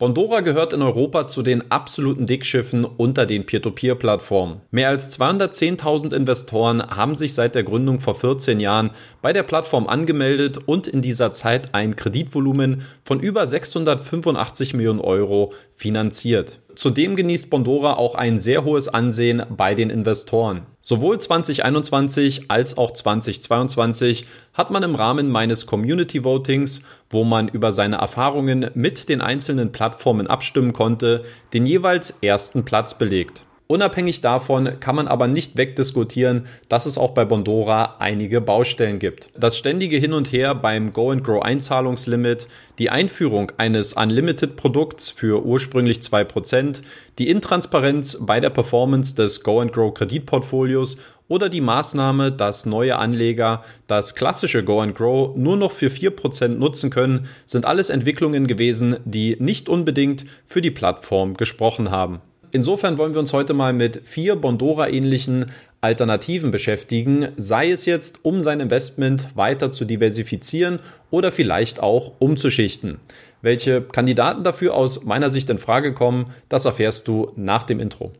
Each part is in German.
Bondora gehört in Europa zu den absoluten Dickschiffen unter den Peer-to-Peer-Plattformen. Mehr als 210.000 Investoren haben sich seit der Gründung vor 14 Jahren bei der Plattform angemeldet und in dieser Zeit ein Kreditvolumen von über 685 Millionen Euro finanziert. Zudem genießt Bondora auch ein sehr hohes Ansehen bei den Investoren. Sowohl 2021 als auch 2022 hat man im Rahmen meines Community Votings, wo man über seine Erfahrungen mit den einzelnen Plattformen abstimmen konnte, den jeweils ersten Platz belegt. Unabhängig davon kann man aber nicht wegdiskutieren, dass es auch bei Bondora einige Baustellen gibt. Das ständige Hin und Her beim Go and Grow Einzahlungslimit, die Einführung eines Unlimited Produkts für ursprünglich 2%, die Intransparenz bei der Performance des Go and Grow Kreditportfolios oder die Maßnahme, dass neue Anleger das klassische Go and Grow nur noch für 4% nutzen können, sind alles Entwicklungen gewesen, die nicht unbedingt für die Plattform gesprochen haben. Insofern wollen wir uns heute mal mit vier Bondora-ähnlichen Alternativen beschäftigen, sei es jetzt, um sein Investment weiter zu diversifizieren oder vielleicht auch umzuschichten. Welche Kandidaten dafür aus meiner Sicht in Frage kommen, das erfährst du nach dem Intro.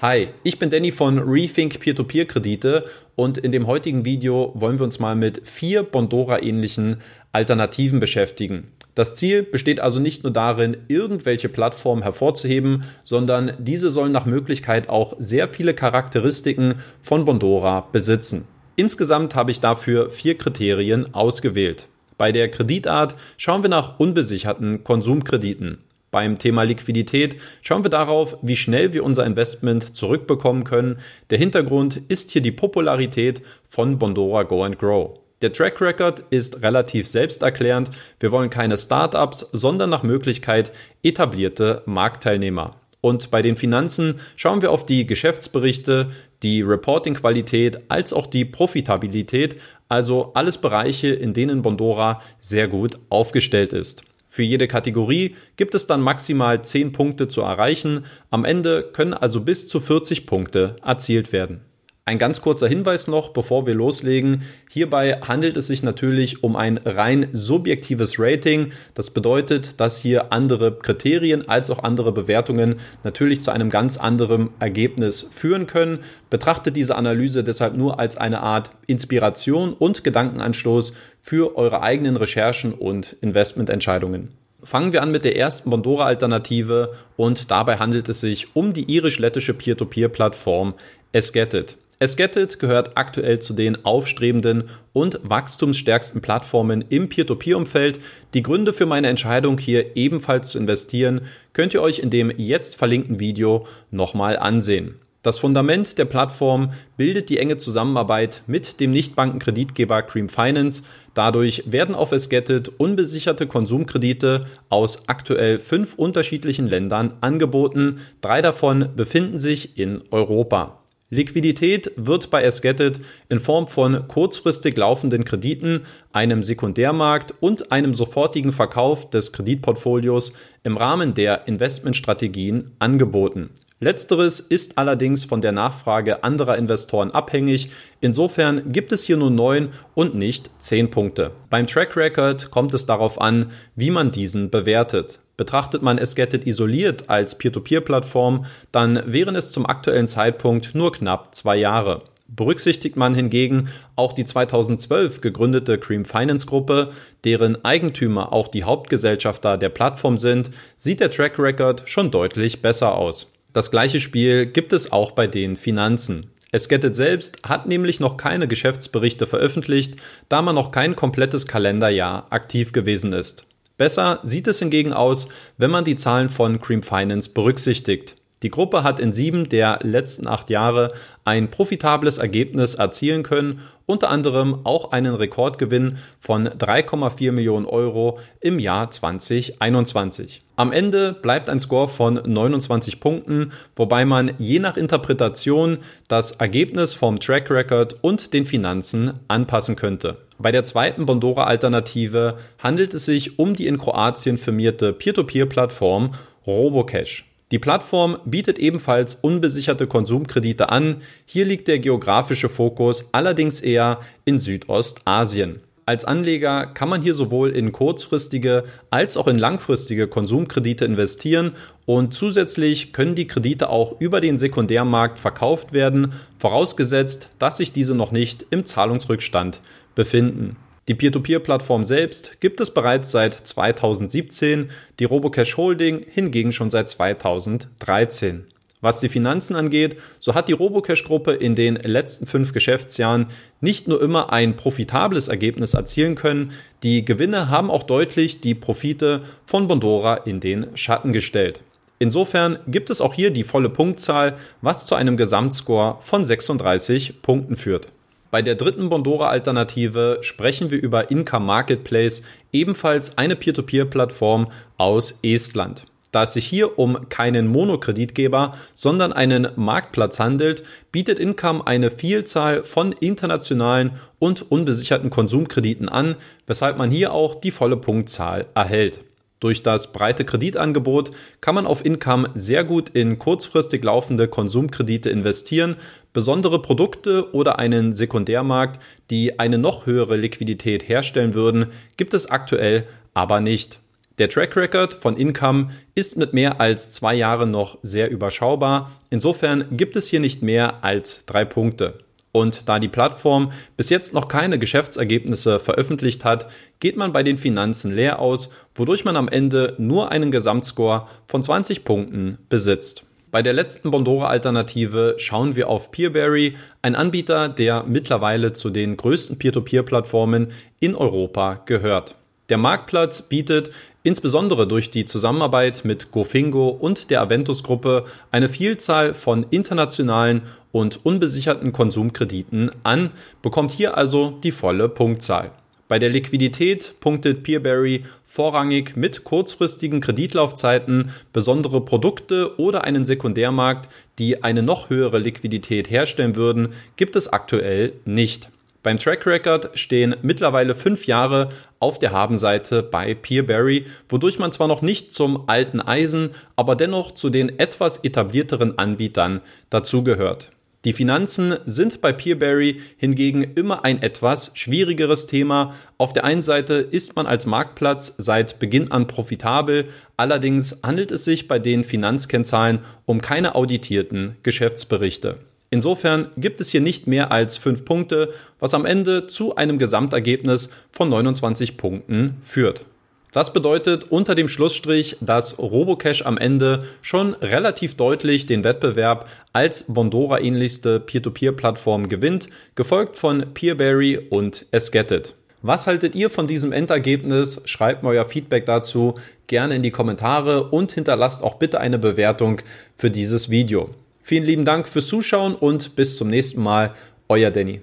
Hi, ich bin Danny von Rethink Peer-to-Peer-Kredite und in dem heutigen Video wollen wir uns mal mit vier Bondora-ähnlichen Alternativen beschäftigen. Das Ziel besteht also nicht nur darin, irgendwelche Plattformen hervorzuheben, sondern diese sollen nach Möglichkeit auch sehr viele Charakteristiken von Bondora besitzen. Insgesamt habe ich dafür vier Kriterien ausgewählt. Bei der Kreditart schauen wir nach unbesicherten Konsumkrediten. Beim Thema Liquidität schauen wir darauf, wie schnell wir unser Investment zurückbekommen können. Der Hintergrund ist hier die Popularität von Bondora Go and Grow. Der Track Record ist relativ selbsterklärend. Wir wollen keine Startups, sondern nach Möglichkeit etablierte Marktteilnehmer. Und bei den Finanzen schauen wir auf die Geschäftsberichte, die Reporting-Qualität als auch die Profitabilität, also alles Bereiche, in denen Bondora sehr gut aufgestellt ist. Für jede Kategorie gibt es dann maximal 10 Punkte zu erreichen. Am Ende können also bis zu 40 Punkte erzielt werden. Ein ganz kurzer Hinweis noch, bevor wir loslegen. Hierbei handelt es sich natürlich um ein rein subjektives Rating. Das bedeutet, dass hier andere Kriterien als auch andere Bewertungen natürlich zu einem ganz anderen Ergebnis führen können. Betrachtet diese Analyse deshalb nur als eine Art Inspiration und Gedankenanstoß für eure eigenen Recherchen und Investmententscheidungen. Fangen wir an mit der ersten Bondora-Alternative und dabei handelt es sich um die irisch-lettische Peer-to-Peer-Plattform Esgetit. Esgetit gehört aktuell zu den aufstrebenden und wachstumsstärksten Plattformen im Peer-to-Peer-Umfeld. Die Gründe für meine Entscheidung hier ebenfalls zu investieren, könnt ihr euch in dem jetzt verlinkten Video nochmal ansehen. Das Fundament der Plattform bildet die enge Zusammenarbeit mit dem Nichtbankenkreditgeber Cream Finance. Dadurch werden auf Esgetit unbesicherte Konsumkredite aus aktuell fünf unterschiedlichen Ländern angeboten. Drei davon befinden sich in Europa. Liquidität wird bei Esgetit in Form von kurzfristig laufenden Krediten, einem Sekundärmarkt und einem sofortigen Verkauf des Kreditportfolios im Rahmen der Investmentstrategien angeboten. Letzteres ist allerdings von der Nachfrage anderer Investoren abhängig. Insofern gibt es hier nur neun und nicht zehn Punkte. Beim Track Record kommt es darauf an, wie man diesen bewertet. Betrachtet man Esgetit isoliert als Peer-to-Peer-Plattform, dann wären es zum aktuellen Zeitpunkt nur knapp zwei Jahre. Berücksichtigt man hingegen auch die 2012 gegründete Cream Finance Gruppe, deren Eigentümer auch die Hauptgesellschafter der Plattform sind, sieht der Track Record schon deutlich besser aus. Das gleiche Spiel gibt es auch bei den Finanzen. Esgetit selbst hat nämlich noch keine Geschäftsberichte veröffentlicht, da man noch kein komplettes Kalenderjahr aktiv gewesen ist. Besser sieht es hingegen aus, wenn man die Zahlen von Cream Finance berücksichtigt. Die Gruppe hat in sieben der letzten acht Jahre ein profitables Ergebnis erzielen können, unter anderem auch einen Rekordgewinn von 3,4 Millionen Euro im Jahr 2021. Am Ende bleibt ein Score von 29 Punkten, wobei man je nach Interpretation das Ergebnis vom Track Record und den Finanzen anpassen könnte. Bei der zweiten Bondora-Alternative handelt es sich um die in Kroatien firmierte Peer-to-Peer-Plattform Robocash. Die Plattform bietet ebenfalls unbesicherte Konsumkredite an. Hier liegt der geografische Fokus allerdings eher in Südostasien. Als Anleger kann man hier sowohl in kurzfristige als auch in langfristige Konsumkredite investieren und zusätzlich können die Kredite auch über den Sekundärmarkt verkauft werden, vorausgesetzt, dass sich diese noch nicht im Zahlungsrückstand befinden. Die Peer-to-Peer-Plattform selbst gibt es bereits seit 2017, die Robocash Holding hingegen schon seit 2013. Was die Finanzen angeht, so hat die Robocash-Gruppe in den letzten fünf Geschäftsjahren nicht nur immer ein profitables Ergebnis erzielen können, die Gewinne haben auch deutlich die Profite von Bondora in den Schatten gestellt. Insofern gibt es auch hier die volle Punktzahl, was zu einem Gesamtscore von 36 Punkten führt. Bei der dritten Bondora-Alternative sprechen wir über Income Marketplace, ebenfalls eine Peer-to-Peer-Plattform aus Estland. Da es sich hier um keinen Monokreditgeber, sondern einen Marktplatz handelt, bietet Income eine Vielzahl von internationalen und unbesicherten Konsumkrediten an, weshalb man hier auch die volle Punktzahl erhält. Durch das breite Kreditangebot kann man auf Income sehr gut in kurzfristig laufende Konsumkredite investieren. Besondere Produkte oder einen Sekundärmarkt, die eine noch höhere Liquidität herstellen würden, gibt es aktuell aber nicht. Der Track Record von Income ist mit mehr als zwei Jahren noch sehr überschaubar. Insofern gibt es hier nicht mehr als drei Punkte. Und da die Plattform bis jetzt noch keine Geschäftsergebnisse veröffentlicht hat, geht man bei den Finanzen leer aus, wodurch man am Ende nur einen Gesamtscore von 20 Punkten besitzt. Bei der letzten Bondora-Alternative schauen wir auf Peerberry, ein Anbieter, der mittlerweile zu den größten Peer-to-Peer-Plattformen in Europa gehört. Der Marktplatz bietet insbesondere durch die Zusammenarbeit mit GoFingo und der Aventus-Gruppe eine Vielzahl von internationalen und unbesicherten Konsumkrediten an, bekommt hier also die volle Punktzahl. Bei der Liquidität punktet Peerberry vorrangig mit kurzfristigen Kreditlaufzeiten, besondere Produkte oder einen Sekundärmarkt, die eine noch höhere Liquidität herstellen würden, gibt es aktuell nicht. Beim Track Record stehen mittlerweile fünf Jahre auf der Habenseite bei Peerberry, wodurch man zwar noch nicht zum alten Eisen, aber dennoch zu den etwas etablierteren Anbietern dazugehört. Die Finanzen sind bei Peerberry hingegen immer ein etwas schwierigeres Thema. Auf der einen Seite ist man als Marktplatz seit Beginn an profitabel, allerdings handelt es sich bei den Finanzkennzahlen um keine auditierten Geschäftsberichte. Insofern gibt es hier nicht mehr als fünf Punkte, was am Ende zu einem Gesamtergebnis von 29 Punkten führt. Das bedeutet unter dem Schlussstrich, dass Robocash am Ende schon relativ deutlich den Wettbewerb als Bondora ähnlichste Peer-to-Peer-Plattform gewinnt, gefolgt von Peerberry und Esgetted. Was haltet ihr von diesem Endergebnis? Schreibt mir euer Feedback dazu gerne in die Kommentare und hinterlasst auch bitte eine Bewertung für dieses Video. Vielen lieben Dank fürs Zuschauen und bis zum nächsten Mal. Euer Danny.